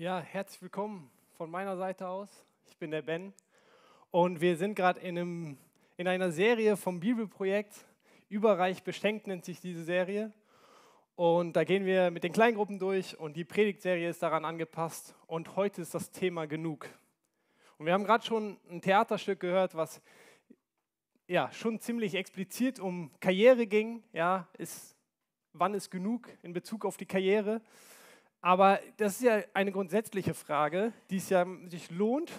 Ja, herzlich willkommen von meiner Seite aus. Ich bin der Ben und wir sind gerade in, in einer Serie vom Bibelprojekt. Überreich beschenkt nennt sich diese Serie. Und da gehen wir mit den Kleingruppen durch und die Predigtserie ist daran angepasst. Und heute ist das Thema genug. Und wir haben gerade schon ein Theaterstück gehört, was ja schon ziemlich explizit um Karriere ging. Ja, ist, wann ist genug in Bezug auf die Karriere? Aber das ist ja eine grundsätzliche Frage, die es ja sich lohnt,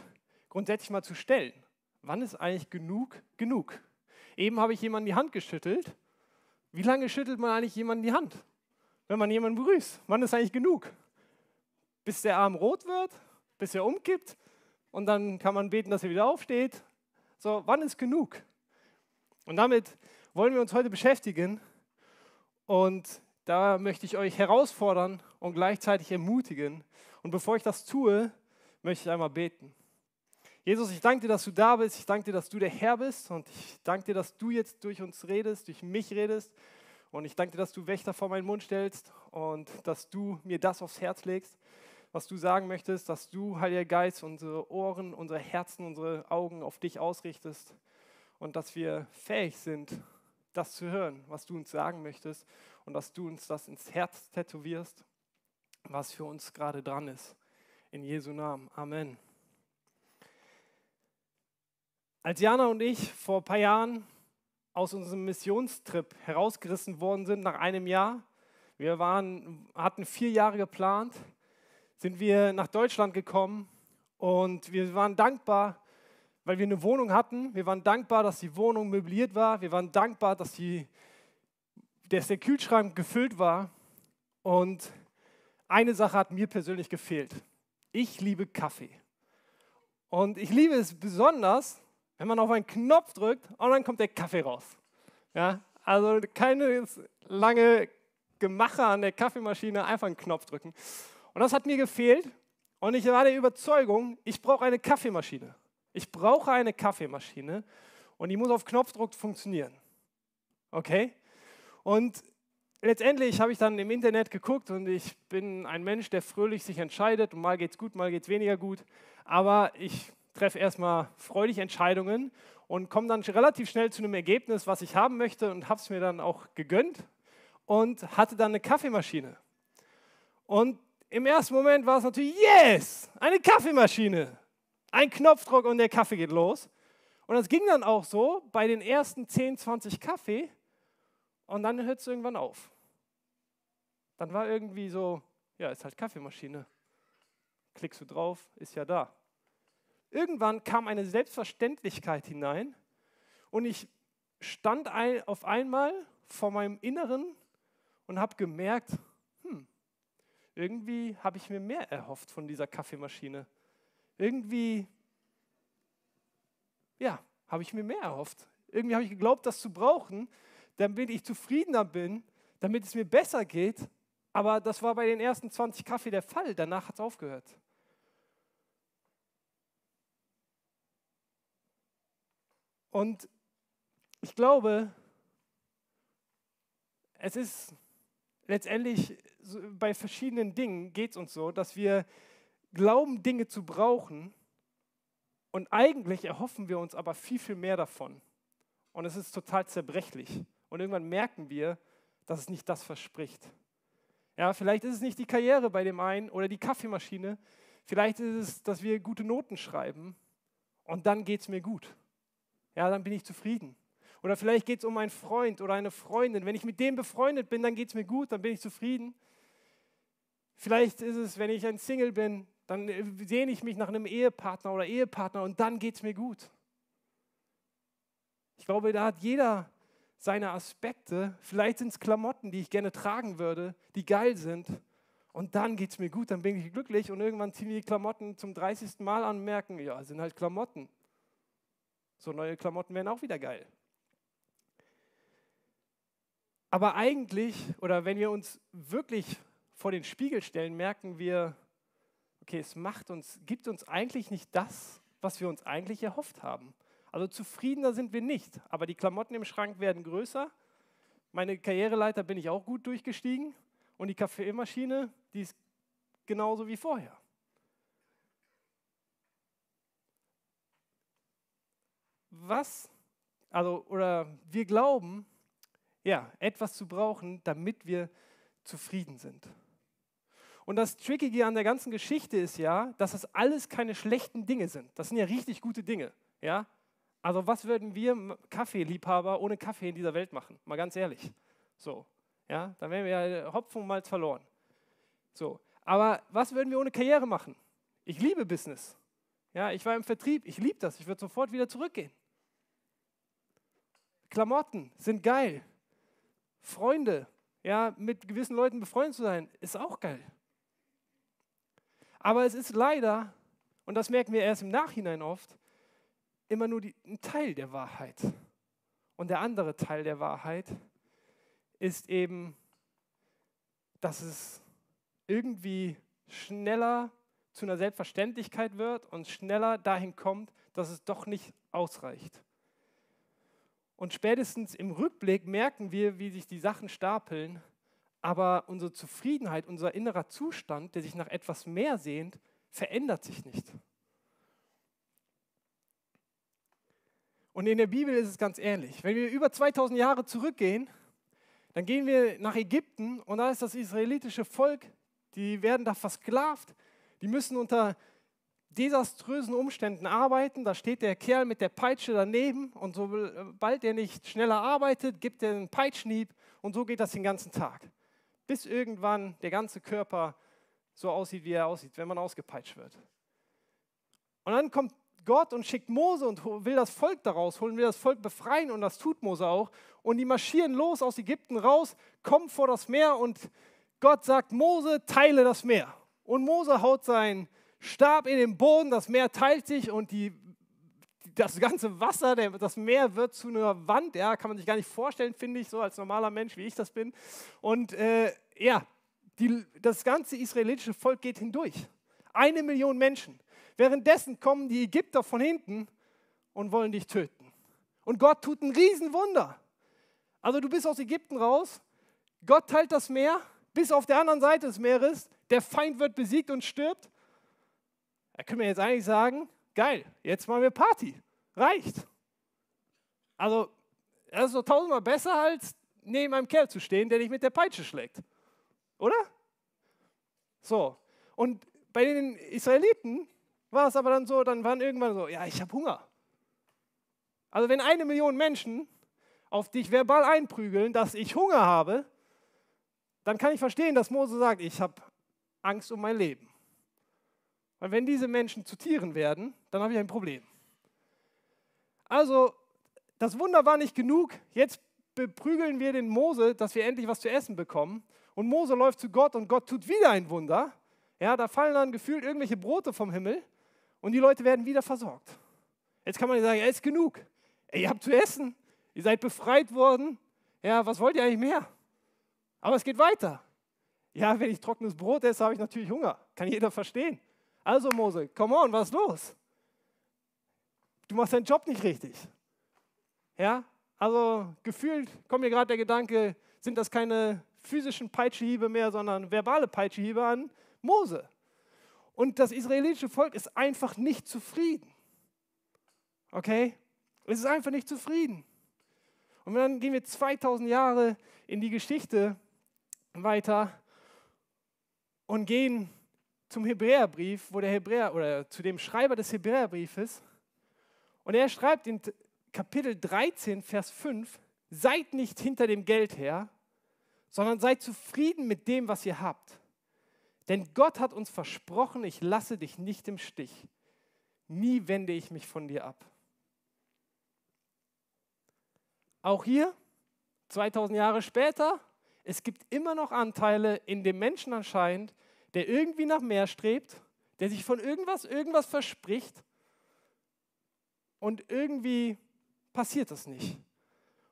grundsätzlich mal zu stellen. Wann ist eigentlich genug genug? Eben habe ich jemanden die Hand geschüttelt. Wie lange schüttelt man eigentlich jemanden die Hand, wenn man jemanden begrüßt? Wann ist eigentlich genug? Bis der Arm rot wird, bis er umkippt und dann kann man beten, dass er wieder aufsteht. So, wann ist genug? Und damit wollen wir uns heute beschäftigen. Und da möchte ich euch herausfordern und gleichzeitig ermutigen. Und bevor ich das tue, möchte ich einmal beten. Jesus, ich danke dir, dass du da bist. Ich danke dir, dass du der Herr bist. Und ich danke dir, dass du jetzt durch uns redest, durch mich redest. Und ich danke dir, dass du Wächter vor meinen Mund stellst und dass du mir das aufs Herz legst, was du sagen möchtest, dass du, Heiliger Geist, unsere Ohren, unsere Herzen, unsere Augen auf dich ausrichtest und dass wir fähig sind, das zu hören, was du uns sagen möchtest und dass du uns das ins Herz tätowierst, was für uns gerade dran ist. In Jesu Namen. Amen. Als Jana und ich vor ein paar Jahren aus unserem Missionstrip herausgerissen worden sind, nach einem Jahr, wir waren, hatten vier Jahre geplant, sind wir nach Deutschland gekommen und wir waren dankbar, weil wir eine Wohnung hatten. Wir waren dankbar, dass die Wohnung möbliert war. Wir waren dankbar, dass, die, dass der Kühlschrank gefüllt war. Und eine Sache hat mir persönlich gefehlt. Ich liebe Kaffee. Und ich liebe es besonders, wenn man auf einen Knopf drückt und dann kommt der Kaffee raus. Ja, also keine lange Gemache an der Kaffeemaschine, einfach einen Knopf drücken. Und das hat mir gefehlt. Und ich war der Überzeugung, ich brauche eine Kaffeemaschine. Ich brauche eine Kaffeemaschine und die muss auf Knopfdruck funktionieren. Okay? Und letztendlich habe ich dann im Internet geguckt und ich bin ein Mensch, der fröhlich sich entscheidet und mal geht es gut, mal geht es weniger gut. Aber ich treffe erstmal freudig Entscheidungen und komme dann relativ schnell zu einem Ergebnis, was ich haben möchte und habe es mir dann auch gegönnt und hatte dann eine Kaffeemaschine. Und im ersten Moment war es natürlich, yes, eine Kaffeemaschine. Ein Knopfdruck und der Kaffee geht los. Und das ging dann auch so bei den ersten 10, 20 Kaffee und dann hört es irgendwann auf. Dann war irgendwie so, ja, ist halt Kaffeemaschine. Klickst du drauf, ist ja da. Irgendwann kam eine Selbstverständlichkeit hinein und ich stand ein, auf einmal vor meinem Inneren und habe gemerkt, hm, irgendwie habe ich mir mehr erhofft von dieser Kaffeemaschine irgendwie, ja, habe ich mir mehr erhofft. Irgendwie habe ich geglaubt, das zu brauchen, damit ich zufriedener bin, damit es mir besser geht. Aber das war bei den ersten 20 Kaffee der Fall. Danach hat es aufgehört. Und ich glaube, es ist letztendlich bei verschiedenen Dingen geht es uns so, dass wir glauben, Dinge zu brauchen und eigentlich erhoffen wir uns aber viel, viel mehr davon. Und es ist total zerbrechlich. Und irgendwann merken wir, dass es nicht das verspricht. Ja, vielleicht ist es nicht die Karriere bei dem einen oder die Kaffeemaschine. Vielleicht ist es, dass wir gute Noten schreiben und dann geht es mir gut. Ja, dann bin ich zufrieden. Oder vielleicht geht es um einen Freund oder eine Freundin. Wenn ich mit dem befreundet bin, dann geht es mir gut, dann bin ich zufrieden. Vielleicht ist es, wenn ich ein Single bin, dann äh, sehne ich mich nach einem Ehepartner oder Ehepartner und dann geht es mir gut. Ich glaube, da hat jeder seine Aspekte. Vielleicht sind es Klamotten, die ich gerne tragen würde, die geil sind. Und dann geht es mir gut, dann bin ich glücklich und irgendwann ziehen die Klamotten zum 30. Mal an und merken, ja, sind halt Klamotten. So neue Klamotten wären auch wieder geil. Aber eigentlich, oder wenn wir uns wirklich vor den Spiegel stellen, merken wir, okay, es macht uns, gibt uns eigentlich nicht das, was wir uns eigentlich erhofft haben. Also zufriedener sind wir nicht, aber die Klamotten im Schrank werden größer. Meine Karriereleiter bin ich auch gut durchgestiegen und die Kaffeemaschine, die ist genauso wie vorher. Was, also, oder wir glauben, ja, etwas zu brauchen, damit wir zufrieden sind. Und das Trickige an der ganzen Geschichte ist ja, dass das alles keine schlechten Dinge sind. Das sind ja richtig gute Dinge. Ja? Also was würden wir Kaffeeliebhaber ohne Kaffee in dieser Welt machen? Mal ganz ehrlich. So, ja, dann wären wir ja Hopfen und Malz verloren. So, aber was würden wir ohne Karriere machen? Ich liebe Business. Ja, ich war im Vertrieb, ich liebe das. Ich würde sofort wieder zurückgehen. Klamotten sind geil. Freunde, ja, mit gewissen Leuten befreundet zu sein, ist auch geil. Aber es ist leider, und das merken wir erst im Nachhinein oft, immer nur die, ein Teil der Wahrheit. Und der andere Teil der Wahrheit ist eben, dass es irgendwie schneller zu einer Selbstverständlichkeit wird und schneller dahin kommt, dass es doch nicht ausreicht. Und spätestens im Rückblick merken wir, wie sich die Sachen stapeln, aber unsere Zufriedenheit, unser innerer Zustand, der sich nach etwas mehr sehnt, verändert sich nicht. Und in der Bibel ist es ganz ähnlich. Wenn wir über 2000 Jahre zurückgehen, dann gehen wir nach Ägypten und da ist das israelitische Volk, die werden da versklavt, die müssen unter desaströsen Umständen arbeiten. Da steht der Kerl mit der Peitsche daneben und sobald er nicht schneller arbeitet, gibt er einen Peitschnieb und so geht das den ganzen Tag. Bis irgendwann der ganze Körper so aussieht, wie er aussieht, wenn man ausgepeitscht wird. Und dann kommt Gott und schickt Mose und will das Volk daraus holen, will das Volk befreien und das tut Mose auch. Und die marschieren los aus Ägypten raus, kommen vor das Meer und Gott sagt, Mose, teile das Meer. Und Mose haut seinen Stab in den Boden, das Meer teilt sich und die, das ganze Wasser, das Meer wird zu einer Wand. Ja, kann man sich gar nicht vorstellen, finde ich, so als normaler Mensch, wie ich das bin. Und äh, ja, die, das ganze israelitische Volk geht hindurch. Eine Million Menschen. Währenddessen kommen die Ägypter von hinten und wollen dich töten. Und Gott tut ein Riesenwunder. Also du bist aus Ägypten raus, Gott teilt das Meer bis auf der anderen Seite des Meeres, der Feind wird besiegt und stirbt. Da können wir jetzt eigentlich sagen, geil, jetzt machen wir Party. Reicht. Also, das ist so tausendmal besser, als neben einem Kerl zu stehen, der dich mit der Peitsche schlägt. Oder? So. Und bei den Israeliten war es aber dann so, dann waren irgendwann so, ja, ich habe Hunger. Also wenn eine Million Menschen auf dich verbal einprügeln, dass ich Hunger habe, dann kann ich verstehen, dass Mose sagt, ich habe Angst um mein Leben. Weil wenn diese Menschen zu Tieren werden, dann habe ich ein Problem. Also, das Wunder war nicht genug. Jetzt beprügeln wir den Mose, dass wir endlich was zu essen bekommen. Und Mose läuft zu Gott und Gott tut wieder ein Wunder. Ja, da fallen dann gefühlt irgendwelche Brote vom Himmel und die Leute werden wieder versorgt. Jetzt kann man sagen, ja, ist genug. Ihr habt zu essen, ihr seid befreit worden. Ja, was wollt ihr eigentlich mehr? Aber es geht weiter. Ja, wenn ich trockenes Brot esse, habe ich natürlich Hunger. Kann jeder verstehen. Also Mose, come on, was ist los? Du machst deinen Job nicht richtig. Ja, also gefühlt kommt mir gerade der Gedanke, sind das keine physischen Peitschehiebe mehr, sondern verbale Peitschehiebe an Mose. Und das israelitische Volk ist einfach nicht zufrieden. Okay? Es ist einfach nicht zufrieden. Und dann gehen wir 2000 Jahre in die Geschichte weiter und gehen zum Hebräerbrief, wo der Hebräer oder zu dem Schreiber des Hebräerbriefes und er schreibt in Kapitel 13, Vers 5, seid nicht hinter dem Geld her, sondern seid zufrieden mit dem, was ihr habt. Denn Gott hat uns versprochen, ich lasse dich nicht im Stich. Nie wende ich mich von dir ab. Auch hier, 2000 Jahre später, es gibt immer noch Anteile in dem Menschen anscheinend, der irgendwie nach mehr strebt, der sich von irgendwas irgendwas verspricht und irgendwie passiert das nicht.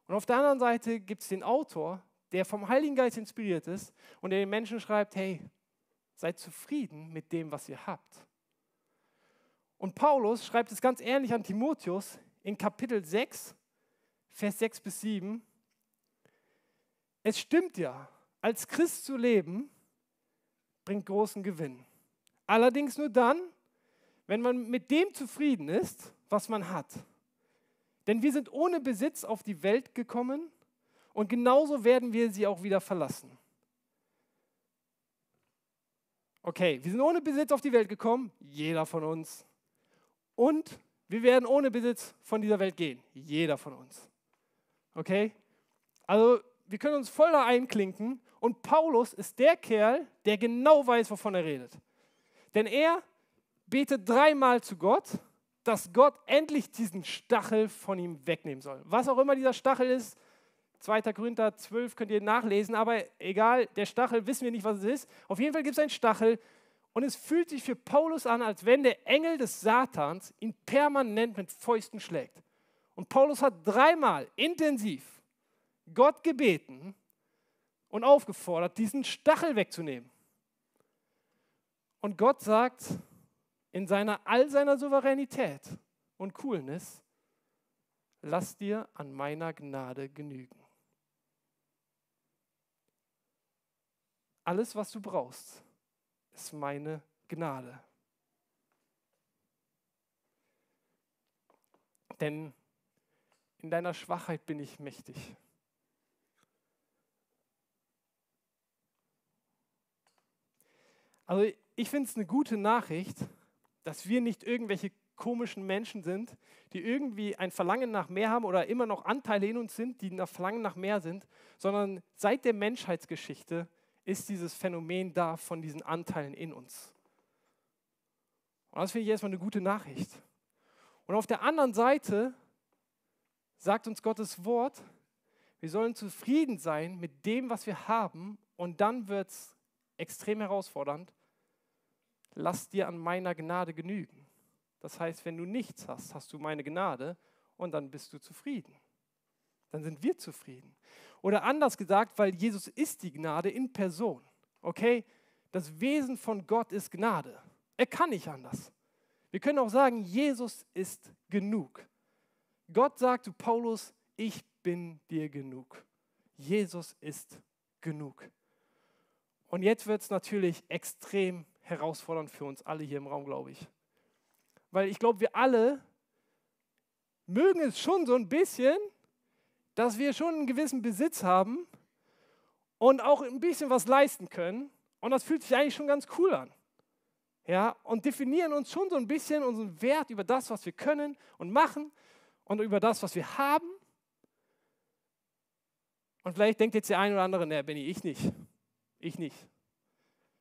Und auf der anderen Seite gibt es den Autor, der vom Heiligen Geist inspiriert ist und der den Menschen schreibt, hey, seid zufrieden mit dem, was ihr habt. Und Paulus schreibt es ganz ähnlich an Timotheus in Kapitel 6, Vers 6 bis 7. Es stimmt ja, als Christ zu leben, bringt großen Gewinn. Allerdings nur dann, wenn man mit dem zufrieden ist, was man hat. Denn wir sind ohne Besitz auf die Welt gekommen und genauso werden wir sie auch wieder verlassen. Okay, wir sind ohne Besitz auf die Welt gekommen, jeder von uns. Und wir werden ohne Besitz von dieser Welt gehen, jeder von uns. Okay? Also wir können uns voll da einklinken und Paulus ist der Kerl, der genau weiß, wovon er redet. Denn er betet dreimal zu Gott, dass Gott endlich diesen Stachel von ihm wegnehmen soll. Was auch immer dieser Stachel ist, 2. Korinther 12 könnt ihr nachlesen, aber egal, der Stachel wissen wir nicht, was es ist. Auf jeden Fall gibt es einen Stachel und es fühlt sich für Paulus an, als wenn der Engel des Satans ihn permanent mit Fäusten schlägt. Und Paulus hat dreimal intensiv Gott gebeten und aufgefordert, diesen Stachel wegzunehmen. Und Gott sagt in seiner all seiner Souveränität und Coolness, lass dir an meiner Gnade genügen. Alles, was du brauchst, ist meine Gnade. Denn in deiner Schwachheit bin ich mächtig. Also ich finde es eine gute Nachricht, dass wir nicht irgendwelche komischen Menschen sind, die irgendwie ein Verlangen nach mehr haben oder immer noch Anteile in uns sind, die nach Verlangen nach mehr sind, sondern seit der Menschheitsgeschichte ist dieses Phänomen da von diesen Anteilen in uns. Und das finde ich erstmal eine gute Nachricht. Und auf der anderen Seite sagt uns Gottes Wort, wir sollen zufrieden sein mit dem, was wir haben, und dann wird es extrem herausfordernd, lass dir an meiner Gnade genügen. Das heißt, wenn du nichts hast, hast du meine Gnade und dann bist du zufrieden. Dann sind wir zufrieden. Oder anders gesagt, weil Jesus ist die Gnade in Person. Okay? Das Wesen von Gott ist Gnade. Er kann nicht anders. Wir können auch sagen, Jesus ist genug. Gott sagt zu Paulus, ich bin dir genug. Jesus ist genug. Und jetzt wird es natürlich extrem herausfordernd für uns alle hier im Raum, glaube ich. Weil ich glaube, wir alle mögen es schon so ein bisschen, dass wir schon einen gewissen Besitz haben und auch ein bisschen was leisten können. Und das fühlt sich eigentlich schon ganz cool an. Ja, und definieren uns schon so ein bisschen unseren Wert über das, was wir können und machen und über das, was wir haben. Und vielleicht denkt jetzt der eine oder andere, ne, Benny, ich nicht. Ich nicht.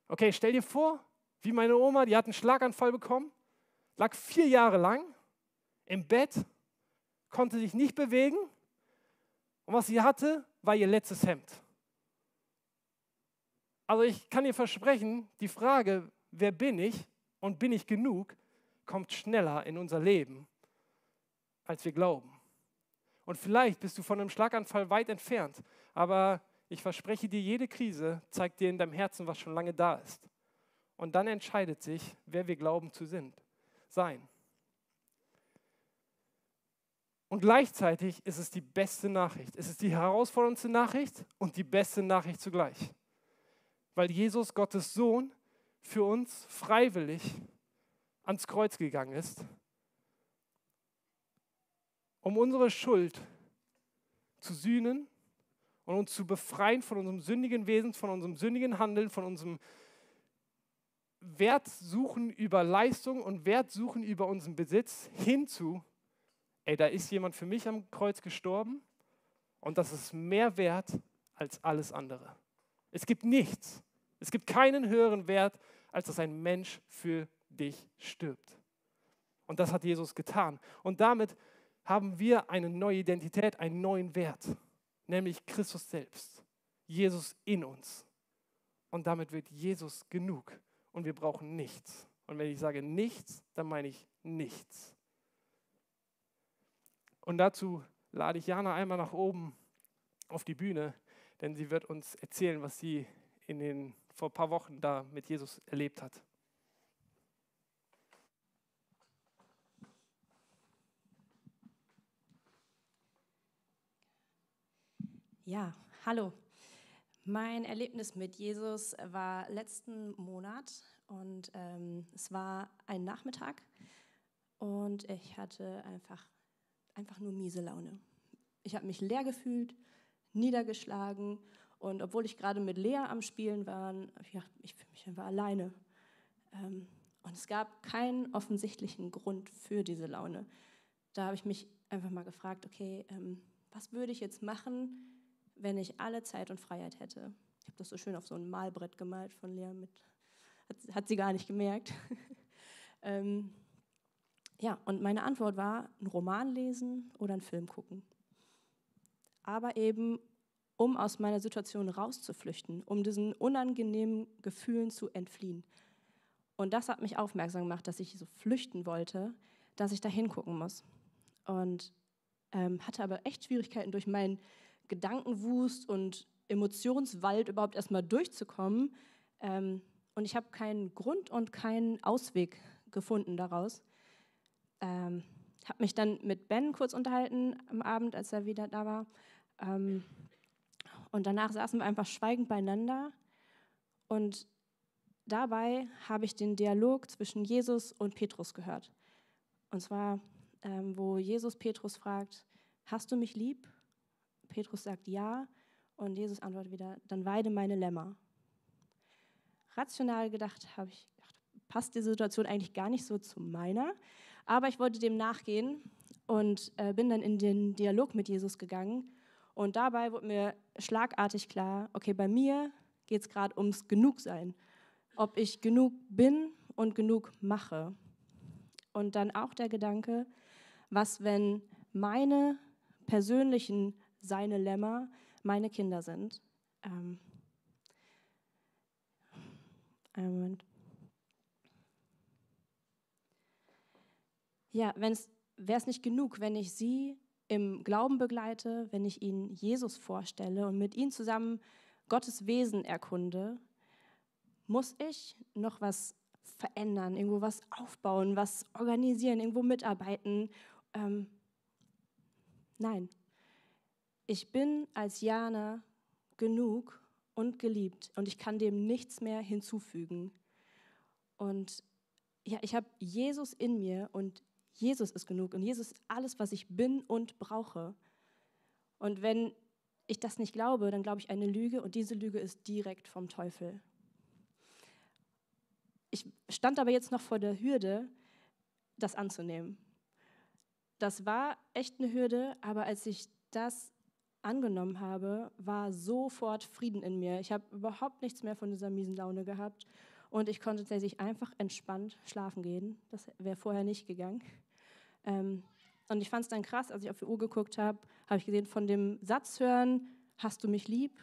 Okay, stell dir vor, wie meine Oma, die hat einen Schlaganfall bekommen, lag vier Jahre lang im Bett, konnte sich nicht bewegen und was sie hatte, war ihr letztes Hemd. Also ich kann dir versprechen, die Frage, wer bin ich und bin ich genug, kommt schneller in unser Leben, als wir glauben. Und vielleicht bist du von einem Schlaganfall weit entfernt, aber ich verspreche dir, jede Krise zeigt dir in deinem Herzen, was schon lange da ist. Und dann entscheidet sich, wer wir glauben zu sind, sein. Und gleichzeitig ist es die beste Nachricht. Es ist die herausforderndste Nachricht und die beste Nachricht zugleich. Weil Jesus, Gottes Sohn, für uns freiwillig ans Kreuz gegangen ist, um unsere Schuld zu sühnen und uns zu befreien von unserem sündigen Wesen, von unserem sündigen Handeln, von unserem Wert suchen über Leistung und Wert suchen über unseren Besitz hinzu, ey, da ist jemand für mich am Kreuz gestorben und das ist mehr wert als alles andere. Es gibt nichts, es gibt keinen höheren Wert, als dass ein Mensch für dich stirbt. Und das hat Jesus getan. Und damit haben wir eine neue Identität, einen neuen Wert, nämlich Christus selbst, Jesus in uns. Und damit wird Jesus genug und wir brauchen nichts. Und wenn ich sage nichts, dann meine ich nichts. Und dazu lade ich Jana einmal nach oben auf die Bühne, denn sie wird uns erzählen, was sie in den vor ein paar Wochen da mit Jesus erlebt hat. Ja, hallo. Mein Erlebnis mit Jesus war letzten Monat und ähm, es war ein Nachmittag und ich hatte einfach einfach nur miese Laune. Ich habe mich leer gefühlt, niedergeschlagen und obwohl ich gerade mit Lea am Spielen war, habe ich gedacht, ich fühle mich einfach alleine. Ähm, und es gab keinen offensichtlichen Grund für diese Laune. Da habe ich mich einfach mal gefragt, okay, ähm, was würde ich jetzt machen, wenn ich alle Zeit und Freiheit hätte? Ich habe das so schön auf so ein Malbrett gemalt von Lea mit, hat, hat sie gar nicht gemerkt. ja, und meine Antwort war, einen Roman lesen oder einen Film gucken. Aber eben, um aus meiner Situation rauszuflüchten, um diesen unangenehmen Gefühlen zu entfliehen. Und das hat mich aufmerksam gemacht, dass ich so flüchten wollte, dass ich da hingucken muss. Und ähm, hatte aber echt Schwierigkeiten, durch meinen Gedankenwust und Emotionswald überhaupt erstmal durchzukommen. Ähm, und ich habe keinen Grund und keinen Ausweg gefunden daraus. Ähm, habe mich dann mit Ben kurz unterhalten am Abend, als er wieder da war. Ähm, und danach saßen wir einfach schweigend beieinander. Und dabei habe ich den Dialog zwischen Jesus und Petrus gehört. Und zwar, ähm, wo Jesus Petrus fragt, hast du mich lieb? Petrus sagt ja. Und Jesus antwortet wieder, dann weide meine Lämmer. Rational gedacht habe ich, gedacht, passt die Situation eigentlich gar nicht so zu meiner. Aber ich wollte dem nachgehen und äh, bin dann in den Dialog mit Jesus gegangen. Und dabei wurde mir schlagartig klar, okay, bei mir geht es gerade ums Genugsein. Ob ich genug bin und genug mache. Und dann auch der Gedanke, was, wenn meine persönlichen seine Lämmer meine Kinder sind. Ähm, einen Moment. Ja, wäre es nicht genug, wenn ich sie im Glauben begleite, wenn ich ihnen Jesus vorstelle und mit ihnen zusammen Gottes Wesen erkunde, muss ich noch was verändern, irgendwo was aufbauen, was organisieren, irgendwo mitarbeiten. Ähm, nein, ich bin als Jana genug und geliebt und ich kann dem nichts mehr hinzufügen. Und ja, ich habe Jesus in mir und Jesus ist genug und Jesus ist alles, was ich bin und brauche. Und wenn ich das nicht glaube, dann glaube ich eine Lüge und diese Lüge ist direkt vom Teufel. Ich stand aber jetzt noch vor der Hürde, das anzunehmen. Das war echt eine Hürde, aber als ich das angenommen habe, war sofort Frieden in mir. Ich habe überhaupt nichts mehr von dieser miesen Laune gehabt und ich konnte tatsächlich einfach entspannt schlafen gehen. Das wäre vorher nicht gegangen. Ähm, und ich fand es dann krass, als ich auf die Uhr geguckt habe, habe ich gesehen, von dem Satz hören, hast du mich lieb,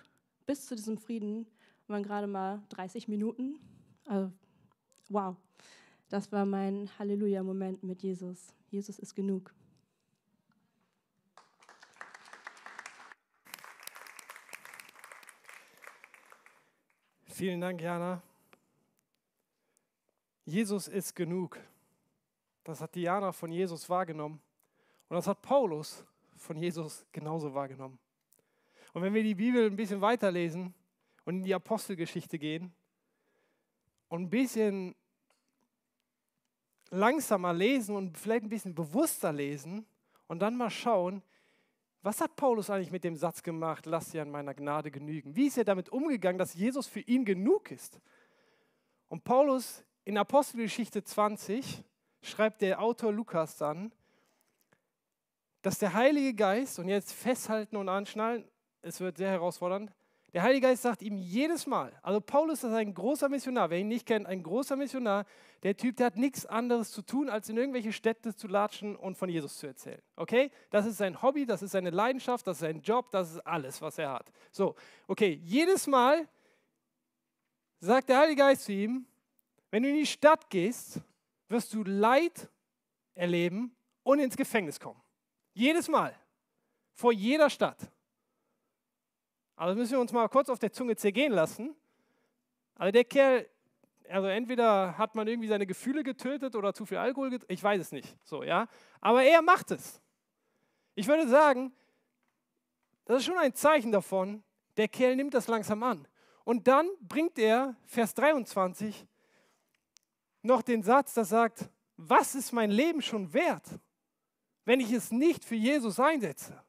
bis zu diesem Frieden waren gerade mal 30 Minuten. Also, wow, das war mein Halleluja-Moment mit Jesus. Jesus ist genug. Vielen Dank, Jana. Jesus ist genug. Das hat Diana von Jesus wahrgenommen. Und das hat Paulus von Jesus genauso wahrgenommen. Und wenn wir die Bibel ein bisschen weiterlesen und in die Apostelgeschichte gehen und ein bisschen langsamer lesen und vielleicht ein bisschen bewusster lesen und dann mal schauen, was hat Paulus eigentlich mit dem Satz gemacht, lass dir an meiner Gnade genügen? Wie ist er damit umgegangen, dass Jesus für ihn genug ist? Und Paulus in Apostelgeschichte 20 schreibt der Autor Lukas dann, dass der Heilige Geist, und jetzt festhalten und anschnallen, es wird sehr herausfordernd, der Heilige Geist sagt ihm jedes Mal, also Paulus ist ein großer Missionar, wer ihn nicht kennt, ein großer Missionar, der Typ, der hat nichts anderes zu tun, als in irgendwelche Städte zu latschen und von Jesus zu erzählen. Okay? Das ist sein Hobby, das ist seine Leidenschaft, das ist sein Job, das ist alles, was er hat. So, okay, jedes Mal sagt der Heilige Geist zu ihm, wenn du in die Stadt gehst, wirst du Leid erleben und ins Gefängnis kommen. Jedes Mal. Vor jeder Stadt. Also müssen wir uns mal kurz auf der Zunge zergehen lassen. Also der Kerl, also entweder hat man irgendwie seine Gefühle getötet oder zu viel Alkohol getrunken, ich weiß es nicht. So, ja. Aber er macht es. Ich würde sagen, das ist schon ein Zeichen davon, der Kerl nimmt das langsam an. Und dann bringt er, Vers 23, noch den Satz, der sagt, was ist mein Leben schon wert? wenn ich es nicht für Jesus einsetze.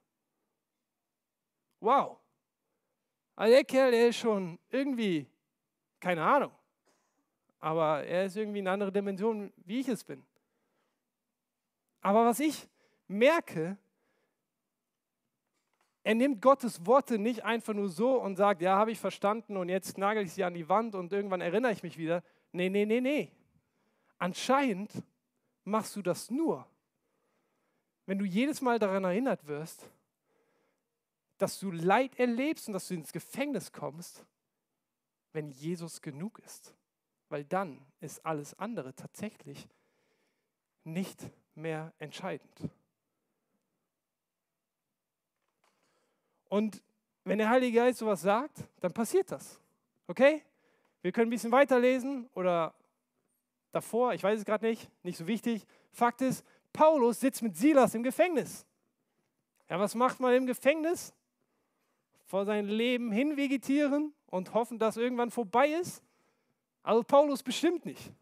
Wow. Also der Kerl, der ist schon irgendwie, keine Ahnung, aber er ist irgendwie in einer anderen Dimension, wie ich es bin. Aber was ich merke, er nimmt Gottes Worte nicht einfach nur so und sagt, ja, habe ich verstanden und jetzt nagel ich sie an die Wand und irgendwann erinnere ich mich wieder. Nee, nee, nee, nee. Anscheinend machst du das nur, wenn du jedes Mal daran erinnert wirst, dass du Leid erlebst und dass du ins Gefängnis kommst, wenn Jesus genug ist. Weil dann ist alles andere tatsächlich nicht mehr entscheidend. Und wenn der Heilige Geist sowas sagt, dann passiert das. Okay? Wir können ein bisschen weiterlesen oder davor, ich weiß es gerade nicht, nicht so wichtig. Fakt ist, Paulus sitzt mit Silas im Gefängnis. Ja, was macht man im Gefängnis? Vor sein Leben hin vegetieren und hoffen, dass irgendwann vorbei ist? Also Paulus bestimmt nicht.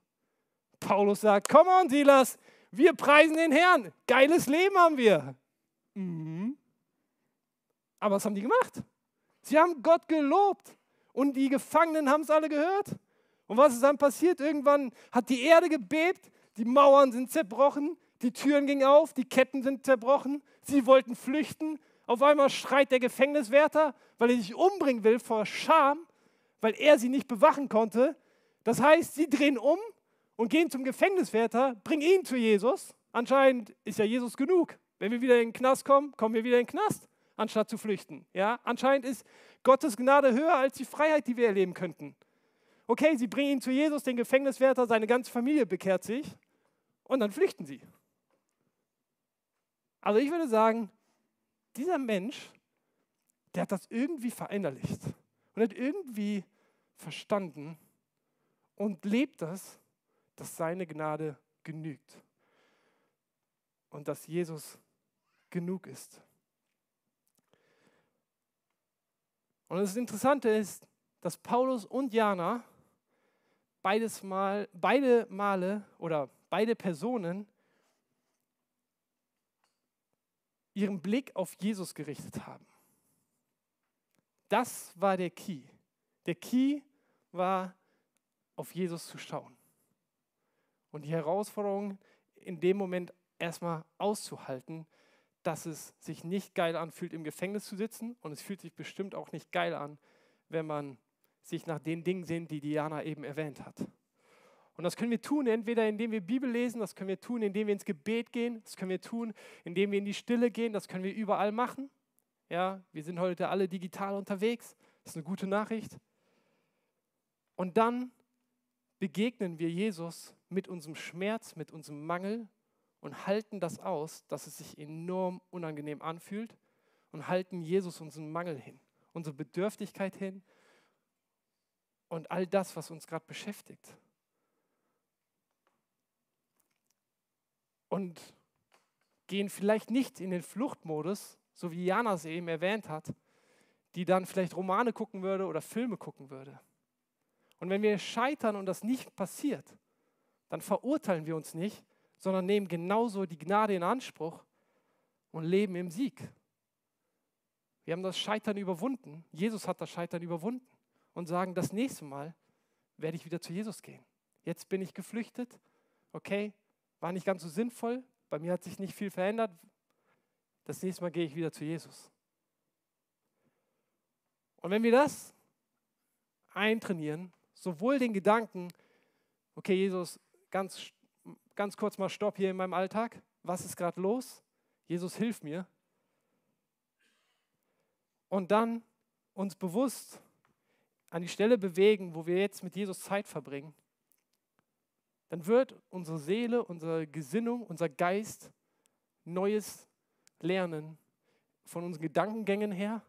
Paulus sagt, komm on Silas, wir preisen den Herrn. Geiles Leben haben wir. Mhm. Aber was haben die gemacht? Sie haben Gott gelobt und die Gefangenen haben es alle gehört. Und was ist dann passiert? Irgendwann hat die Erde gebebt, die Mauern sind zerbrochen, die Türen gingen auf, die Ketten sind zerbrochen, sie wollten flüchten. Auf einmal schreit der Gefängniswärter, weil er sich umbringen will vor Scham, weil er sie nicht bewachen konnte. Das heißt, sie drehen um und gehen zum Gefängniswärter, bringen ihn zu Jesus. Anscheinend ist ja Jesus genug. Wenn wir wieder in den Knast kommen, kommen wir wieder in den Knast, anstatt zu flüchten. Ja? Anscheinend ist Gottes Gnade höher als die Freiheit, die wir erleben könnten. Okay, sie bringen ihn zu Jesus, den Gefängniswärter, seine ganze Familie bekehrt sich und dann flüchten sie. Also ich würde sagen, dieser Mensch, der hat das irgendwie verinnerlicht und hat irgendwie verstanden und lebt das dass seine Gnade genügt und dass Jesus genug ist. Und das Interessante ist, dass Paulus und Jana beides Mal, beide Male oder beide Personen ihren Blick auf Jesus gerichtet haben. Das war der Key. Der Key war, auf Jesus zu schauen und die Herausforderung in dem Moment erstmal auszuhalten, dass es sich nicht geil anfühlt, im Gefängnis zu sitzen und es fühlt sich bestimmt auch nicht geil an, wenn man sich nach den Dingen sehnt, die Diana eben erwähnt hat. Und das können wir tun, entweder indem wir Bibel lesen, das können wir tun, indem wir ins Gebet gehen, das können wir tun, indem wir in die Stille gehen, das können wir überall machen. Ja, wir sind heute alle digital unterwegs, das ist eine gute Nachricht. Und dann begegnen wir Jesus mit unserem Schmerz, mit unserem Mangel und halten das aus, dass es sich enorm unangenehm anfühlt und halten Jesus unseren Mangel hin, unsere Bedürftigkeit hin und all das, was uns gerade beschäftigt. Und gehen vielleicht nicht in den Fluchtmodus, so wie Jana es eben erwähnt hat, die dann vielleicht Romane gucken würde oder Filme gucken würde. Und wenn wir scheitern und das nicht passiert, dann verurteilen wir uns nicht, sondern nehmen genauso die Gnade in Anspruch und leben im Sieg. Wir haben das Scheitern überwunden. Jesus hat das Scheitern überwunden und sagen, das nächste Mal werde ich wieder zu Jesus gehen. Jetzt bin ich geflüchtet. Okay, war nicht ganz so sinnvoll. Bei mir hat sich nicht viel verändert. Das nächste Mal gehe ich wieder zu Jesus. Und wenn wir das eintrainieren, sowohl den Gedanken, okay, Jesus, ganz, ganz kurz mal Stopp hier in meinem Alltag. Was ist gerade los? Jesus, hilf mir. Und dann uns bewusst an die Stelle bewegen, wo wir jetzt mit Jesus Zeit verbringen, dann wird unsere Seele, unsere Gesinnung, unser Geist Neues lernen von unseren Gedankengängen her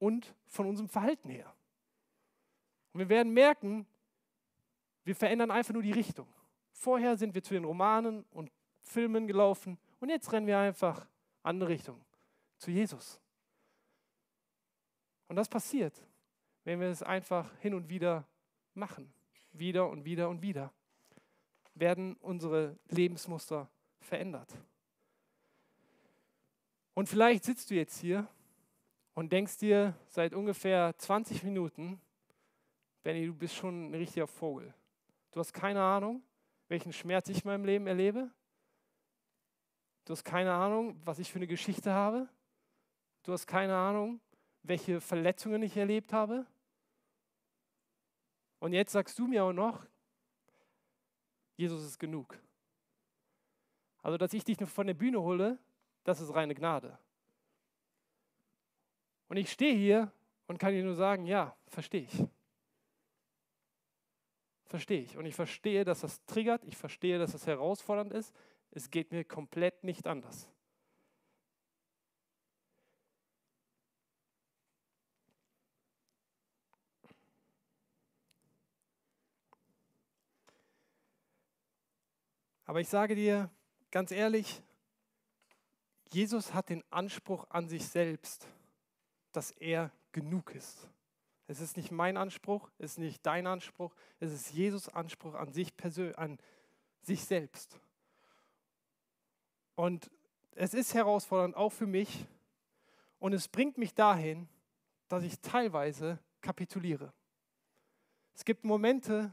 und von unserem Verhalten her. Und wir werden merken, wir verändern einfach nur die Richtung. Vorher sind wir zu den Romanen und Filmen gelaufen und jetzt rennen wir einfach andere Richtung, zu Jesus. Und das passiert, wenn wir es einfach hin und wieder machen. Wieder und wieder und wieder werden unsere Lebensmuster verändert. Und vielleicht sitzt du jetzt hier und denkst dir seit ungefähr 20 Minuten, Benny, du bist schon ein richtiger Vogel. Du hast keine Ahnung, welchen Schmerz ich in meinem Leben erlebe. Du hast keine Ahnung, was ich für eine Geschichte habe. Du hast keine Ahnung, welche Verletzungen ich erlebt habe. Und jetzt sagst du mir auch noch, Jesus ist genug. Also, dass ich dich von der Bühne hole, das ist reine Gnade. Und ich stehe hier und kann dir nur sagen, ja, verstehe ich. Verstehe ich. Und ich verstehe, dass das triggert, ich verstehe, dass das herausfordernd ist. Es geht mir komplett nicht anders. Aber ich sage dir ganz ehrlich, Jesus hat den Anspruch an sich selbst, dass er genug ist. Es ist nicht mein Anspruch, es ist nicht dein Anspruch, es ist Jesus Anspruch an sich persönlich, an sich selbst. Und es ist herausfordernd, auch für mich. Und es bringt mich dahin, dass ich teilweise kapituliere. Es gibt Momente,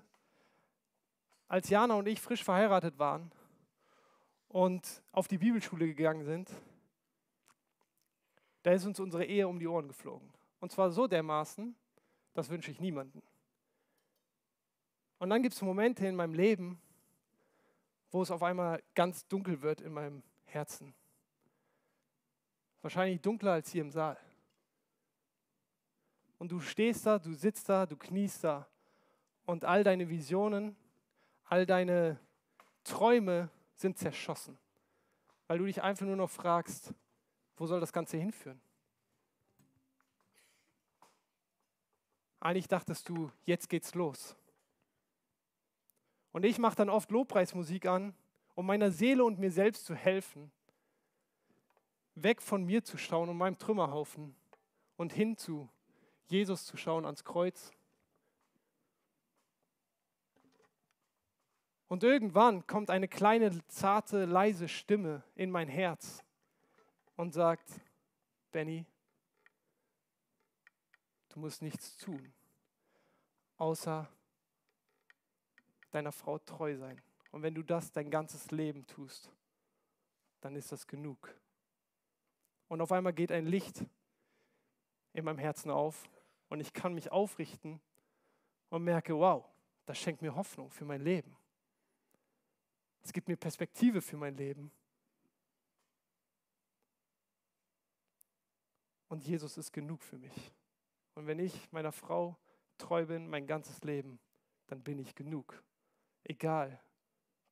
als Jana und ich frisch verheiratet waren und auf die Bibelschule gegangen sind, da ist uns unsere Ehe um die Ohren geflogen. Und zwar so dermaßen, das wünsche ich niemandem. Und dann gibt es Momente in meinem Leben, wo es auf einmal ganz dunkel wird in meinem Herzen. Wahrscheinlich dunkler als hier im Saal. Und du stehst da, du sitzt da, du kniest da und all deine Visionen, all deine Träume sind zerschossen, weil du dich einfach nur noch fragst, wo soll das Ganze hinführen? Eigentlich dachtest du, jetzt geht's los. Und ich mache dann oft Lobpreismusik an, um meiner Seele und mir selbst zu helfen, weg von mir zu schauen und meinem Trümmerhaufen und hin zu Jesus zu schauen ans Kreuz. Und irgendwann kommt eine kleine, zarte, leise Stimme in mein Herz und sagt, Benny, du musst nichts tun, außer deiner Frau treu sein. Und wenn du das dein ganzes Leben tust, dann ist das genug. Und auf einmal geht ein Licht in meinem Herzen auf und ich kann mich aufrichten und merke, wow, das schenkt mir Hoffnung für mein Leben. Es gibt mir Perspektive für mein Leben. Und Jesus ist genug für mich. Und wenn ich meiner Frau treu bin, mein ganzes Leben, dann bin ich genug. Egal,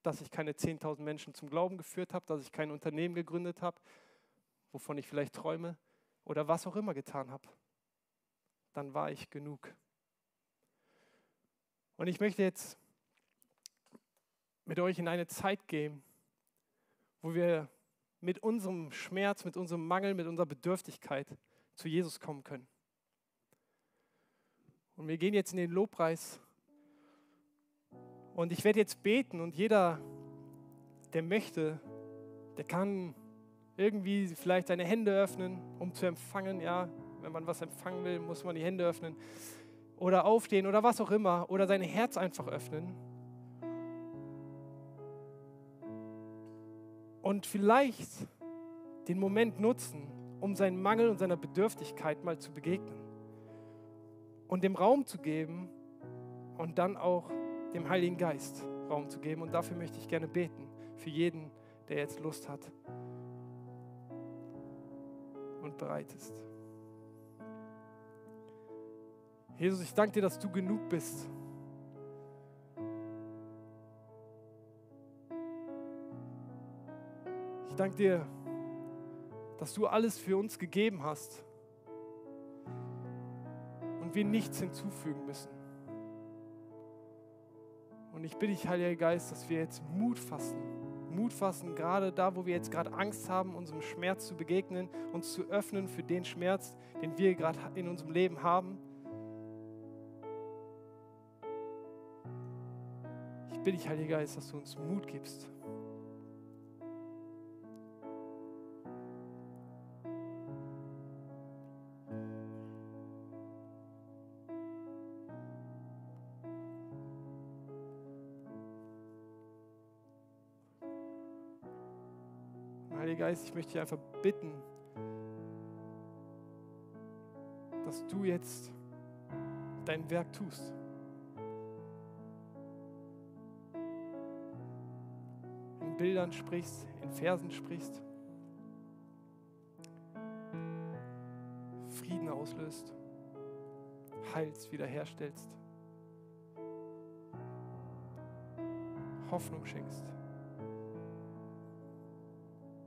dass ich keine 10.000 Menschen zum Glauben geführt habe, dass ich kein Unternehmen gegründet habe, wovon ich vielleicht träume oder was auch immer getan habe, dann war ich genug. Und ich möchte jetzt mit euch in eine Zeit gehen, wo wir mit unserem Schmerz, mit unserem Mangel, mit unserer Bedürftigkeit zu Jesus kommen können. Und wir gehen jetzt in den Lobpreis. Und ich werde jetzt beten und jeder, der möchte, der kann irgendwie vielleicht seine Hände öffnen, um zu empfangen. Ja, wenn man was empfangen will, muss man die Hände öffnen. Oder aufstehen oder was auch immer. Oder sein Herz einfach öffnen. Und vielleicht den Moment nutzen, um seinen Mangel und seiner Bedürftigkeit mal zu begegnen. Und dem Raum zu geben und dann auch dem Heiligen Geist Raum zu geben. Und dafür möchte ich gerne beten, für jeden, der jetzt Lust hat und bereit ist. Jesus, ich danke dir, dass du genug bist. Danke dir, dass du alles für uns gegeben hast und wir nichts hinzufügen müssen. Und ich bitte dich, Heiliger Geist, dass wir jetzt Mut fassen. Mut fassen, gerade da, wo wir jetzt gerade Angst haben, unserem Schmerz zu begegnen, uns zu öffnen für den Schmerz, den wir gerade in unserem Leben haben. Ich bitte dich, Heiliger Geist, dass du uns Mut gibst. Geist, ich möchte dich einfach bitten, dass du jetzt dein Werk tust. In Bildern sprichst, in Versen sprichst. Frieden auslöst, heilst, wiederherstellst, Hoffnung schenkst.